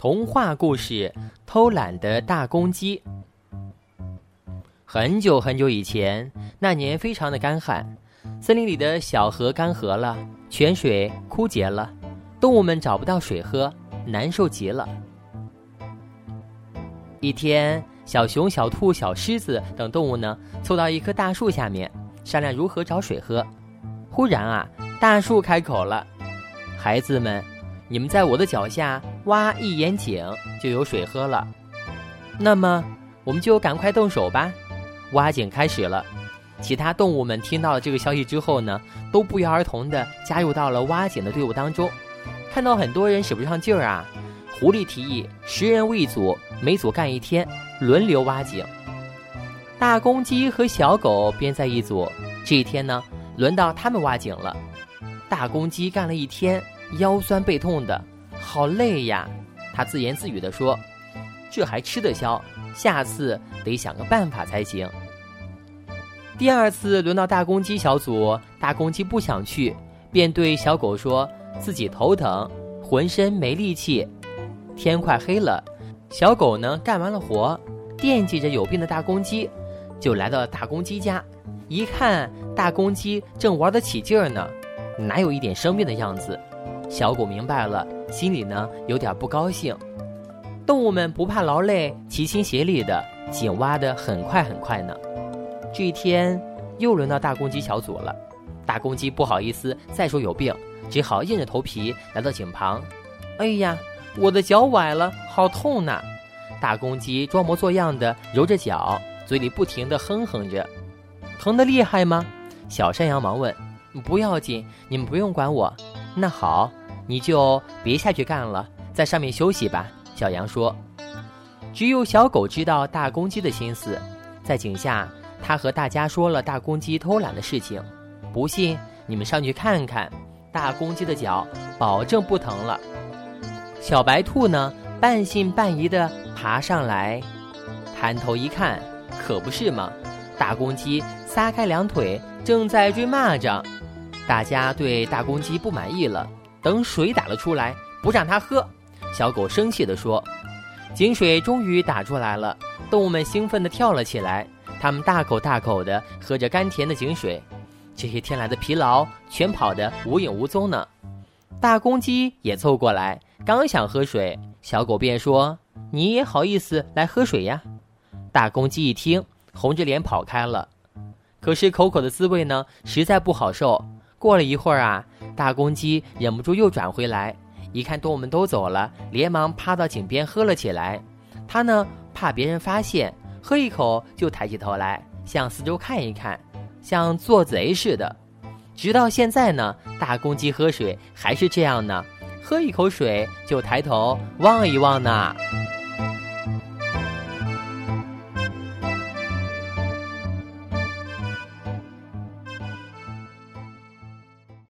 童话故事：偷懒的大公鸡。很久很久以前，那年非常的干旱，森林里的小河干涸了，泉水枯竭了，动物们找不到水喝，难受极了。一天，小熊、小兔、小狮子等动物呢，凑到一棵大树下面，商量如何找水喝。忽然啊，大树开口了：“孩子们。”你们在我的脚下挖一眼井，就有水喝了。那么，我们就赶快动手吧。挖井开始了。其他动物们听到了这个消息之后呢，都不约而同地加入到了挖井的队伍当中。看到很多人使不上劲儿啊，狐狸提议十人为一组，每组干一天，轮流挖井。大公鸡和小狗编在一组，这一天呢，轮到他们挖井了。大公鸡干了一天。腰酸背痛的，好累呀！他自言自语地说：“这还吃得消？下次得想个办法才行。”第二次轮到大公鸡小组，大公鸡不想去，便对小狗说自己头疼，浑身没力气。天快黑了，小狗呢干完了活，惦记着有病的大公鸡，就来到了大公鸡家。一看，大公鸡正玩得起劲儿呢，哪有一点生病的样子？小狗明白了，心里呢有点不高兴。动物们不怕劳累，齐心协力的井挖得很快很快呢。这一天又轮到大公鸡小组了，大公鸡不好意思再说有病，只好硬着头皮来到井旁。哎呀，我的脚崴了，好痛呐！大公鸡装模作样的揉着脚，嘴里不停的哼哼着。疼得厉害吗？小山羊忙问。不要紧，你们不用管我。那好。你就别下去干了，在上面休息吧。”小羊说。只有小狗知道大公鸡的心思，在井下，他和大家说了大公鸡偷懒的事情。不信，你们上去看看，大公鸡的脚保证不疼了。小白兔呢，半信半疑地爬上来，探头一看，可不是嘛？大公鸡撒开两腿，正在追蚂蚱。大家对大公鸡不满意了。等水打了出来，不让它喝，小狗生气地说：“井水终于打出来了。”动物们兴奋地跳了起来，它们大口大口地喝着甘甜的井水，这些天来的疲劳全跑得无影无踪呢。大公鸡也凑过来，刚想喝水，小狗便说：“你也好意思来喝水呀？”大公鸡一听，红着脸跑开了。可是口口的滋味呢，实在不好受。过了一会儿啊。大公鸡忍不住又转回来，一看动物们都走了，连忙趴到井边喝了起来。它呢，怕别人发现，喝一口就抬起头来，向四周看一看，像做贼似的。直到现在呢，大公鸡喝水还是这样呢，喝一口水就抬头望一望呢。